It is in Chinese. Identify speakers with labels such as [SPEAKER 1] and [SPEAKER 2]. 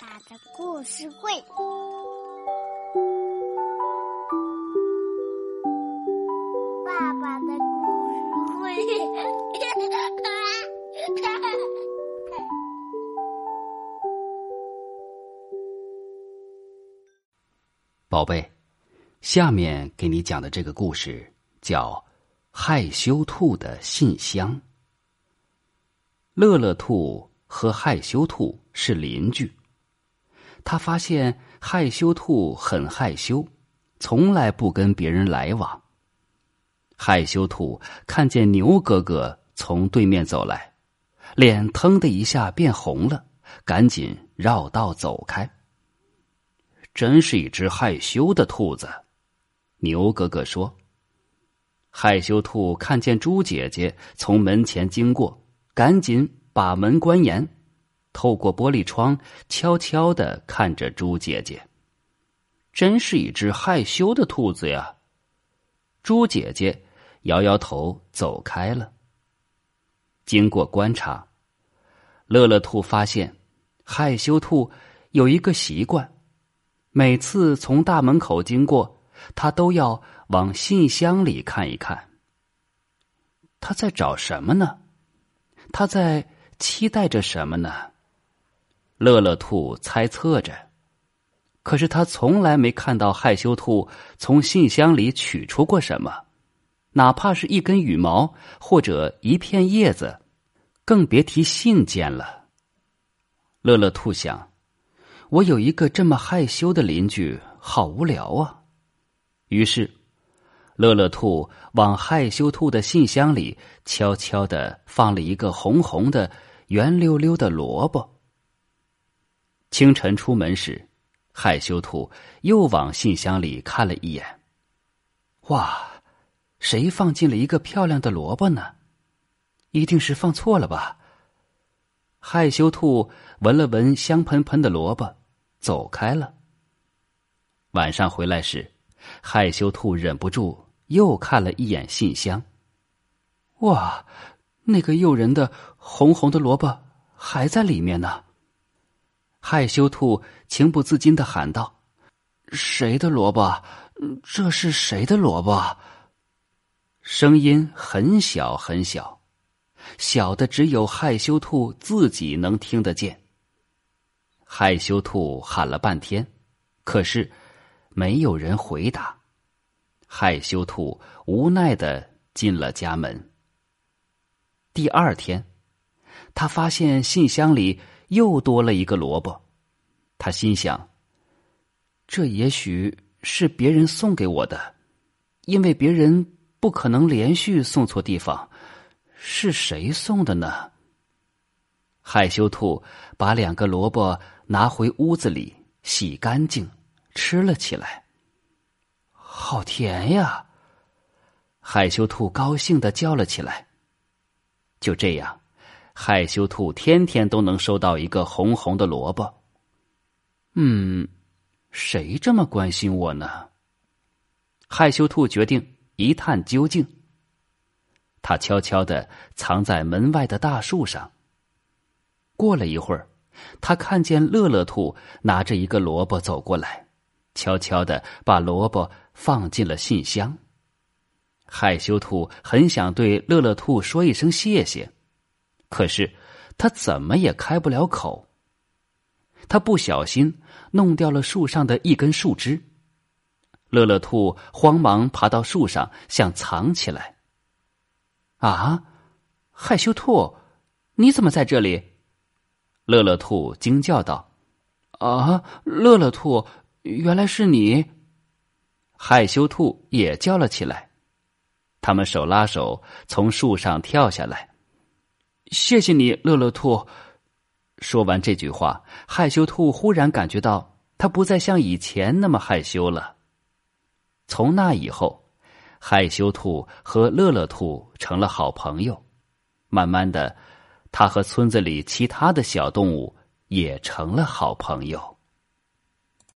[SPEAKER 1] 爸的故事会，爸爸的故事会，
[SPEAKER 2] 宝贝，下面给你讲的这个故事叫《害羞兔的信箱》。乐乐兔和害羞兔是邻居。他发现害羞兔很害羞，从来不跟别人来往。害羞兔看见牛哥哥从对面走来，脸腾的一下变红了，赶紧绕道走开。真是一只害羞的兔子，牛哥哥说。害羞兔看见猪姐姐从门前经过，赶紧把门关严。透过玻璃窗，悄悄的看着猪姐姐。真是一只害羞的兔子呀！猪姐姐摇摇头，走开了。经过观察，乐乐兔发现，害羞兔有一个习惯，每次从大门口经过，他都要往信箱里看一看。他在找什么呢？他在期待着什么呢？乐乐兔猜测着，可是他从来没看到害羞兔从信箱里取出过什么，哪怕是一根羽毛或者一片叶子，更别提信件了。乐乐兔想：“我有一个这么害羞的邻居，好无聊啊。”于是，乐乐兔往害羞兔的信箱里悄悄的放了一个红红的、圆溜溜的萝卜。清晨出门时，害羞兔又往信箱里看了一眼。哇，谁放进了一个漂亮的萝卜呢？一定是放错了吧？害羞兔闻了闻香喷喷的萝卜，走开了。晚上回来时，害羞兔忍不住又看了一眼信箱。哇，那个诱人的红红的萝卜还在里面呢。害羞兔情不自禁的喊道：“谁的萝卜？这是谁的萝卜？”声音很小很小，小的只有害羞兔自己能听得见。害羞兔喊了半天，可是没有人回答。害羞兔无奈的进了家门。第二天，他发现信箱里。又多了一个萝卜，他心想：“这也许是别人送给我的，因为别人不可能连续送错地方。是谁送的呢？”害羞兔把两个萝卜拿回屋子里洗干净，吃了起来。好甜呀！害羞兔高兴的叫了起来。就这样。害羞兔天天都能收到一个红红的萝卜。嗯，谁这么关心我呢？害羞兔决定一探究竟。他悄悄的藏在门外的大树上。过了一会儿，他看见乐乐兔拿着一个萝卜走过来，悄悄的把萝卜放进了信箱。害羞兔很想对乐乐兔说一声谢谢。可是，他怎么也开不了口。他不小心弄掉了树上的一根树枝。乐乐兔慌忙爬到树上，想藏起来。啊，害羞兔，你怎么在这里？乐乐兔惊叫道：“啊，乐乐兔，原来是你！”害羞兔也叫了起来。他们手拉手从树上跳下来。谢谢你，乐乐兔。说完这句话，害羞兔忽然感觉到，它不再像以前那么害羞了。从那以后，害羞兔和乐乐兔成了好朋友。慢慢的，它和村子里其他的小动物也成了好朋友。